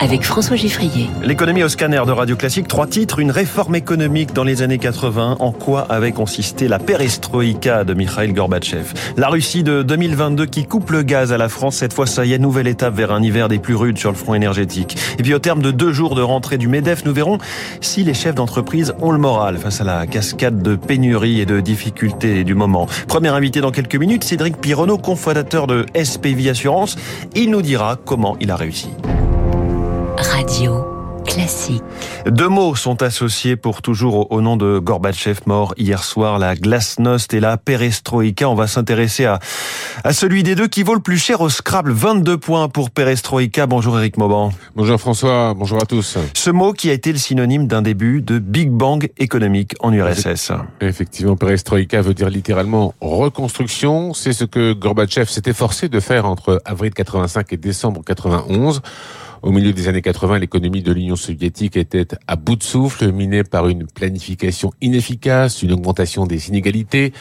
avec François Giffrier. L'économie au scanner de Radio Classique, trois titres, une réforme économique dans les années 80, en quoi avait consisté la perestroïka de Mikhail Gorbatchev? La Russie de 2022 qui coupe le gaz à la France, cette fois ça y est, nouvelle étape vers un hiver des plus rudes sur le front énergétique. Et puis au terme de deux jours de rentrée du MEDEF, nous verrons si les chefs d'entreprise ont le moral face à la cascade de pénuries et de difficultés du moment. Premier invité dans quelques minutes, Cédric Pironneau, cofondateur de SPV Assurance il nous dira comment il a réussi. Radio classique. Deux mots sont associés pour toujours au nom de Gorbatchev mort hier soir, la glasnost et la perestroïka. On va s'intéresser à, à celui des deux qui vaut le plus cher au Scrabble. 22 points pour perestroïka. Bonjour Eric Mauban. Bonjour François, bonjour à tous. Ce mot qui a été le synonyme d'un début de Big Bang économique en URSS. Effectivement, perestroïka veut dire littéralement reconstruction. C'est ce que Gorbatchev s'était forcé de faire entre avril 85 et décembre 91. Au milieu des années 80, l'économie de l'Union soviétique était à bout de souffle, minée par une planification inefficace, une augmentation des inégalités,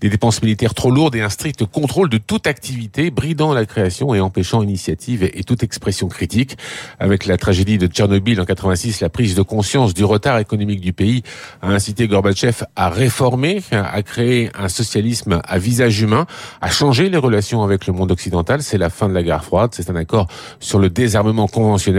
des dépenses militaires trop lourdes et un strict contrôle de toute activité, bridant la création et empêchant initiative et toute expression critique. Avec la tragédie de Tchernobyl en 86, la prise de conscience du retard économique du pays a incité Gorbatchev à réformer, à créer un socialisme à visage humain, à changer les relations avec le monde occidental. C'est la fin de la guerre froide, c'est un accord sur le désarmement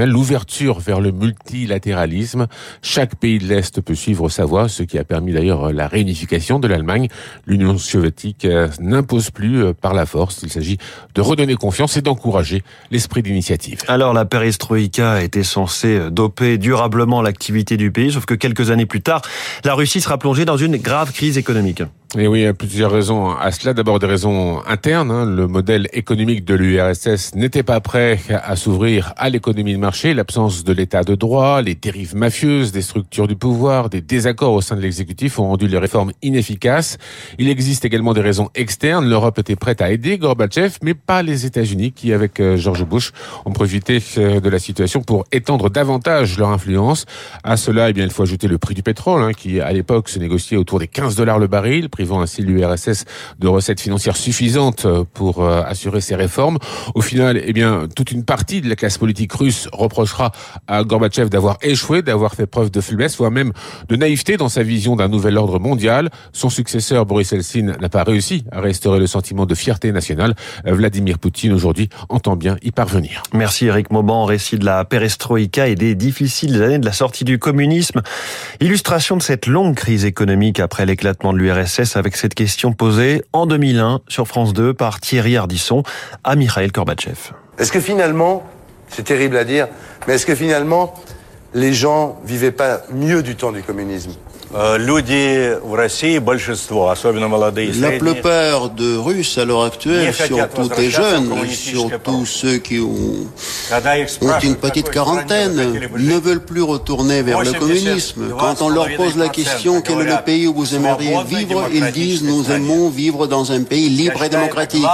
l'ouverture vers le multilatéralisme. Chaque pays de l'Est peut suivre sa voie, ce qui a permis d'ailleurs la réunification de l'Allemagne. L'Union soviétique euh, n'impose plus euh, par la force. Il s'agit de redonner confiance et d'encourager l'esprit d'initiative. Alors la perestroïka était censée euh, doper durablement l'activité du pays, sauf que quelques années plus tard, la Russie sera plongée dans une grave crise économique. Et oui, il y a plusieurs raisons à cela. D'abord des raisons internes. Hein. Le modèle économique de l'URSS n'était pas prêt à s'ouvrir à l'économie de marché. L'absence de l'état de droit, les dérives mafieuses des structures du pouvoir, des désaccords au sein de l'exécutif ont rendu les réformes inefficaces. Il existe également des raisons externes. L'Europe était prête à aider Gorbatchev, mais pas les États-Unis qui, avec euh, George Bush, ont profité euh, de la situation pour étendre davantage leur influence. À cela, eh bien, il faut ajouter le prix du pétrole, hein, qui à l'époque se négociait autour des 15 dollars le baril, privant ainsi l'URSS de recettes financières suffisantes pour euh, assurer ces réformes. Au final, eh bien, toute une partie de la classe politique russe reprochera à Gorbatchev d'avoir échoué, d'avoir fait preuve de faiblesse, voire même de naïveté dans sa vision d'un nouvel ordre mondial. Son successeur, Boris Eltsine, n'a pas réussi à restaurer le sentiment de fierté nationale. Vladimir Poutine, aujourd'hui, entend bien y parvenir. Merci Eric Mauban, récit de la perestroïka et des difficiles années de la sortie du communisme. Illustration de cette longue crise économique après l'éclatement de l'URSS avec cette question posée en 2001 sur France 2 par Thierry Ardisson à Mikhail Gorbatchev. Est-ce que finalement, c'est terrible à dire, mais est-ce que finalement, les gens vivaient pas mieux du temps du communisme? Э, La plupart de Russes à l'heure actuelle, surtout des jeunes, surtout ceux qui ont, ont une petite quarantaine, ne veulent plus retourner vers le communisme. Quand on leur pose la question quel est le pays où vous aimeriez vivre, ils disent nous aimons vivre dans un pays libre et démocratique.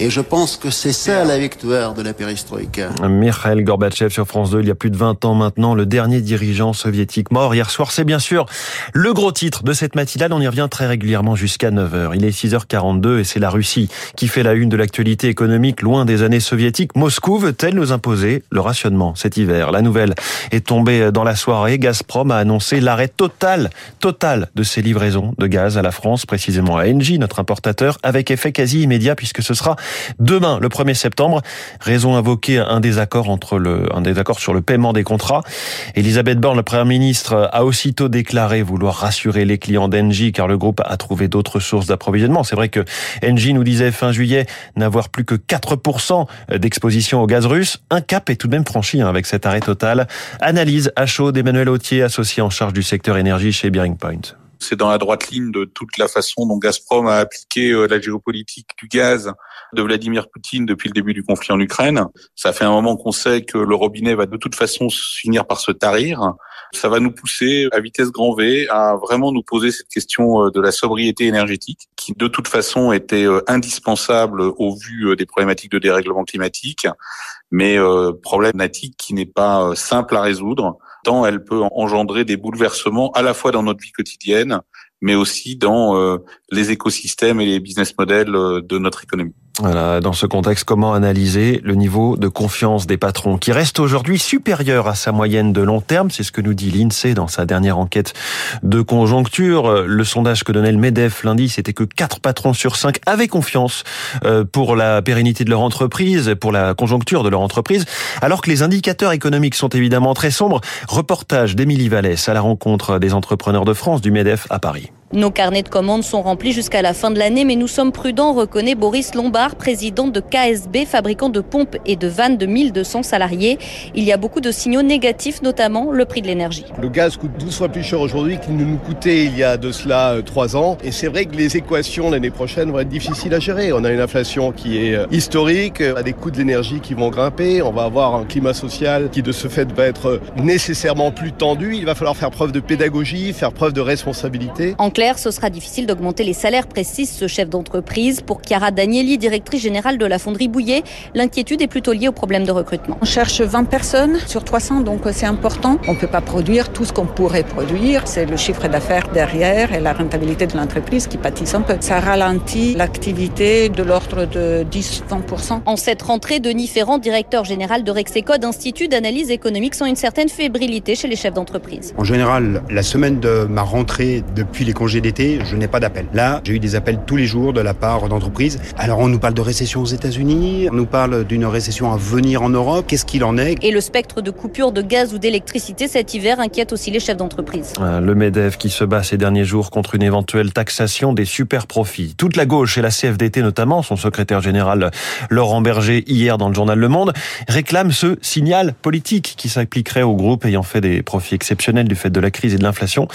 Et je pense que c'est ça la victoire de la perestroïka. Mikhail Gorbatchev sur France 2, il y a plus de 20 ans maintenant, le dernier dirigeant soviétique mort hier soir, c'est bien sûr le gros titre de cette matinale. On y revient très régulièrement jusqu'à 9h. Il est 6h42 et c'est la Russie qui fait la une de l'actualité économique loin des années soviétiques. Moscou veut-elle nous imposer le rationnement cet hiver? La nouvelle est tombée dans la soirée. Gazprom a annoncé l'arrêt total, total de ses livraisons de gaz à la France, précisément à Engie, notre importateur, avec effet quasi immédiat puisque ce sera demain, le 1er septembre. Raison invoquée un désaccord entre le, un désaccord sur le paiement des contrats. Elisabeth Borne, le Premier ministre, a aussitôt déclaré vouloir rassurer les clients d'Engie car le groupe a trouvé d'autres sources d'approvisionnement. C'est vrai que Engie nous disait fin juillet n'avoir plus que 4% d'exposition au gaz russe. Un cap est tout de même franchi hein, avec cet arrêt total. Analyse à chaud d'Emmanuel Autier, associé en charge du secteur énergie chez Bearing Point. C'est dans la droite ligne de toute la façon dont Gazprom a appliqué euh, la géopolitique du gaz de Vladimir Poutine depuis le début du conflit en Ukraine. Ça fait un moment qu'on sait que le robinet va de toute façon finir par se tarir. Ça va nous pousser à vitesse grand V à vraiment nous poser cette question euh, de la sobriété énergétique qui de toute façon était euh, indispensable au vu des problématiques de dérèglement climatique, mais problématique qui n'est pas simple à résoudre tant elle peut engendrer des bouleversements à la fois dans notre vie quotidienne, mais aussi dans euh, les écosystèmes et les business models euh, de notre économie. Voilà, dans ce contexte, comment analyser le niveau de confiance des patrons qui reste aujourd'hui supérieur à sa moyenne de long terme? C'est ce que nous dit l'INSEE dans sa dernière enquête de conjoncture. Le sondage que donnait le MEDEF lundi, c'était que 4 patrons sur 5 avaient confiance euh, pour la pérennité de leur entreprise, pour la conjoncture de leur entreprise, alors que les indicateurs économiques sont évidemment très sombres. Reportage d'Émilie Vallès à la rencontre des entrepreneurs de France du MEDEF à Paris. Nos carnets de commandes sont remplis jusqu'à la fin de l'année, mais nous sommes prudents, reconnaît Boris Lombard, président de KSB, fabricant de pompes et de vannes de 1200 salariés. Il y a beaucoup de signaux négatifs, notamment le prix de l'énergie. Le gaz coûte 12 fois plus cher aujourd'hui qu'il ne nous coûtait il y a de cela 3 euh, ans. Et c'est vrai que les équations l'année prochaine vont être difficiles à gérer. On a une inflation qui est euh, historique, on a des coûts de l'énergie qui vont grimper, on va avoir un climat social qui de ce fait va être nécessairement plus tendu. Il va falloir faire preuve de pédagogie, faire preuve de responsabilité. En clair, ce sera difficile d'augmenter les salaires, précise ce chef d'entreprise. Pour Chiara Danieli, directrice générale de la fonderie Bouillet, l'inquiétude est plutôt liée au problème de recrutement. On cherche 20 personnes sur 300, donc c'est important. On ne peut pas produire tout ce qu'on pourrait produire. C'est le chiffre d'affaires derrière et la rentabilité de l'entreprise qui pâtissent un peu. Ça ralentit l'activité de l'ordre de 10-20%. En cette rentrée, Denis Ferrand, directeur général de Rexecode, institut d'analyse économique, sent une certaine fébrilité chez les chefs d'entreprise. En général, la semaine de ma rentrée depuis les congés d'été, je n'ai pas d'appel. Là, j'ai eu des appels tous les jours de la part d'entreprises. Alors, on nous parle de récession aux États-Unis, on nous parle d'une récession à venir en Europe. Qu'est-ce qu'il en est? Et le spectre de coupure de gaz ou d'électricité cet hiver inquiète aussi les chefs d'entreprise. Ah, le MEDEF qui se bat ces derniers jours contre une éventuelle taxation des super profits. Toute la gauche et la CFDT notamment, son secrétaire général Laurent Berger hier dans le journal Le Monde, réclament ce signal politique qui s'appliquerait au groupe ayant fait des profits exceptionnels du fait de la crise et de l'inflation.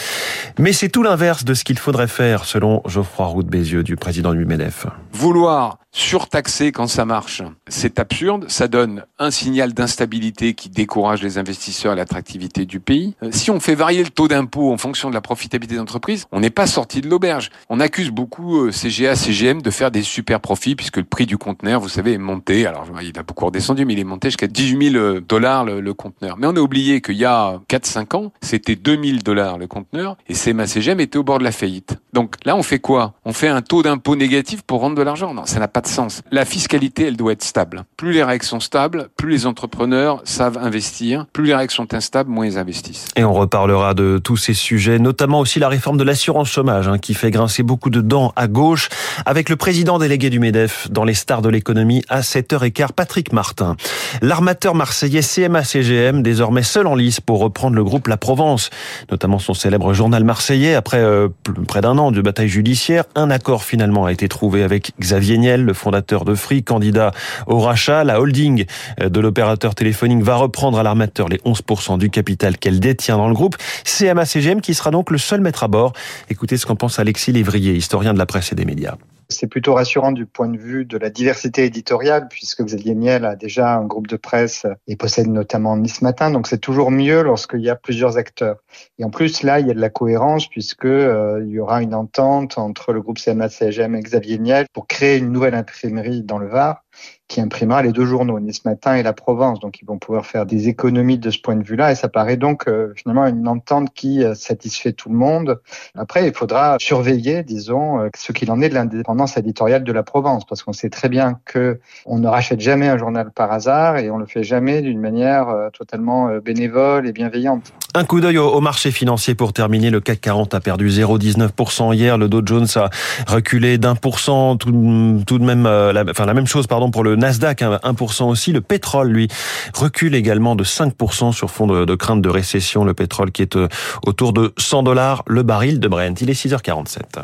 Mais c'est tout l'inverse de ce qu'il faudrait faire, selon Geoffroy Roux Bézieux, du président du MEDEF Vouloir surtaxer quand ça marche, c'est absurde. Ça donne un signal d'instabilité qui décourage les investisseurs et l'attractivité du pays. Euh, si on fait varier le taux d'impôt en fonction de la profitabilité d'entreprise, on n'est pas sorti de l'auberge. On accuse beaucoup euh, CGA, CGM de faire des super profits puisque le prix du conteneur, vous savez, est monté. Alors, il a beaucoup redescendu, mais il est monté jusqu'à 18 000 dollars le, le conteneur. Mais on a oublié qu'il y a 4-5 ans, c'était 2000 dollars le conteneur et CMA CGM était au bord de la faillite. Donc là, on fait quoi? On fait un taux d'impôt négatif pour rendre de l'argent? Non, ça n'a pas de sens. La fiscalité, elle doit être stable. Plus les règles sont stables, plus les entrepreneurs savent investir. Plus les règles sont instables, moins ils investissent. Et on reparlera de tous ces sujets, notamment aussi la réforme de l'assurance chômage, hein, qui fait grincer beaucoup de dents à gauche, avec le président délégué du MEDEF dans les stars de l'économie à 7h15, Patrick Martin. L'armateur marseillais CMA-CGM, désormais seul en lice pour reprendre le groupe La Provence, notamment son célèbre journal marseillais, après euh, près d'un an de bataille judiciaire, un accord finalement a été trouvé avec Xavier Niel, le fondateur de Free, candidat au rachat. La holding de l'opérateur téléphonique va reprendre à l'armateur les 11% du capital qu'elle détient dans le groupe. CMA-CGM qui sera donc le seul maître à bord. Écoutez ce qu'en pense Alexis Lévrier, historien de la presse et des médias. C'est plutôt rassurant du point de vue de la diversité éditoriale, puisque Xavier Niel a déjà un groupe de presse et possède notamment Nice Matin. Donc c'est toujours mieux lorsqu'il y a plusieurs acteurs. Et en plus, là, il y a de la cohérence, puisque euh, il y aura une entente entre le groupe CMA-CGM et Xavier Niel pour créer une nouvelle imprimerie dans le Var qui imprimera les deux journaux, Nice Matin et La Provence. Donc ils vont pouvoir faire des économies de ce point de vue-là et ça paraît donc euh, finalement une entente qui euh, satisfait tout le monde. Après, il faudra surveiller, disons, euh, ce qu'il en est de l'indépendance éditoriale de La Provence parce qu'on sait très bien que on ne rachète jamais un journal par hasard et on le fait jamais d'une manière totalement bénévole et bienveillante. Un coup d'œil au marché financier pour terminer. Le CAC 40 a perdu 0,19% hier. Le Dow Jones a reculé d'un pour cent. Tout, de même, enfin la même chose, pardon, pour le Nasdaq, 1% hein, aussi. Le pétrole, lui, recule également de 5% sur fond de, crainte de récession. Le pétrole qui est euh, autour de 100 dollars le baril de Brent. Il est 6h47.